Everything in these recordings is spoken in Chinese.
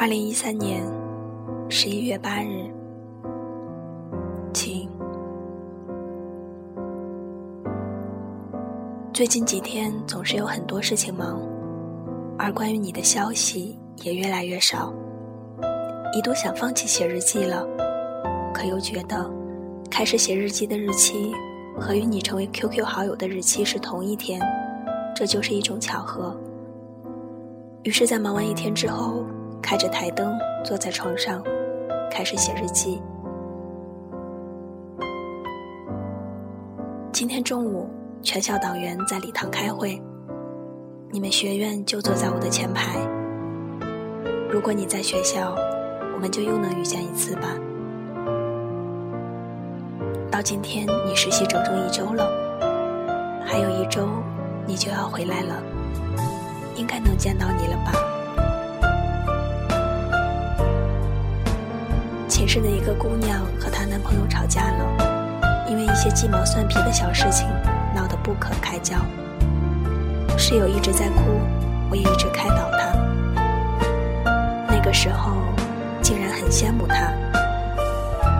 二零一三年十一月八日，晴。最近几天总是有很多事情忙，而关于你的消息也越来越少。一度想放弃写日记了，可又觉得开始写日记的日期和与你成为 QQ 好友的日期是同一天，这就是一种巧合。于是，在忙完一天之后。开着台灯，坐在床上，开始写日记。今天中午，全校党员在礼堂开会，你们学院就坐在我的前排。如果你在学校，我们就又能遇见一次吧。到今天，你实习整整一周了，还有一周，你就要回来了，应该能见到你了吧。寝室的一个姑娘和她男朋友吵架了，因为一些鸡毛蒜皮的小事情闹得不可开交。室友一直在哭，我也一直开导她。那个时候，竟然很羡慕她。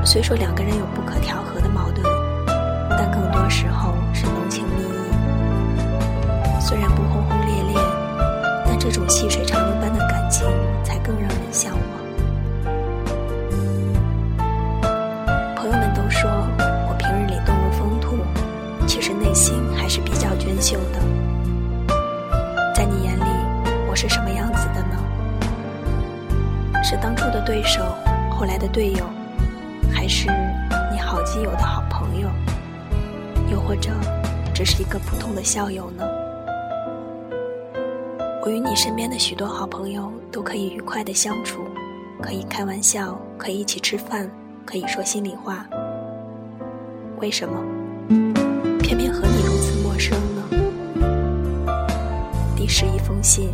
虽说两个人有不可调和的矛盾，但更多时候是浓情蜜意。虽然不轰轰烈烈，但这种细水长秀的，在你眼里，我是什么样子的呢？是当初的对手，后来的队友，还是你好基友的好朋友？又或者，只是一个普通的校友呢？我与你身边的许多好朋友都可以愉快的相处，可以开玩笑，可以一起吃饭，可以说心里话。为什么，偏偏和你如此陌生？是一封信。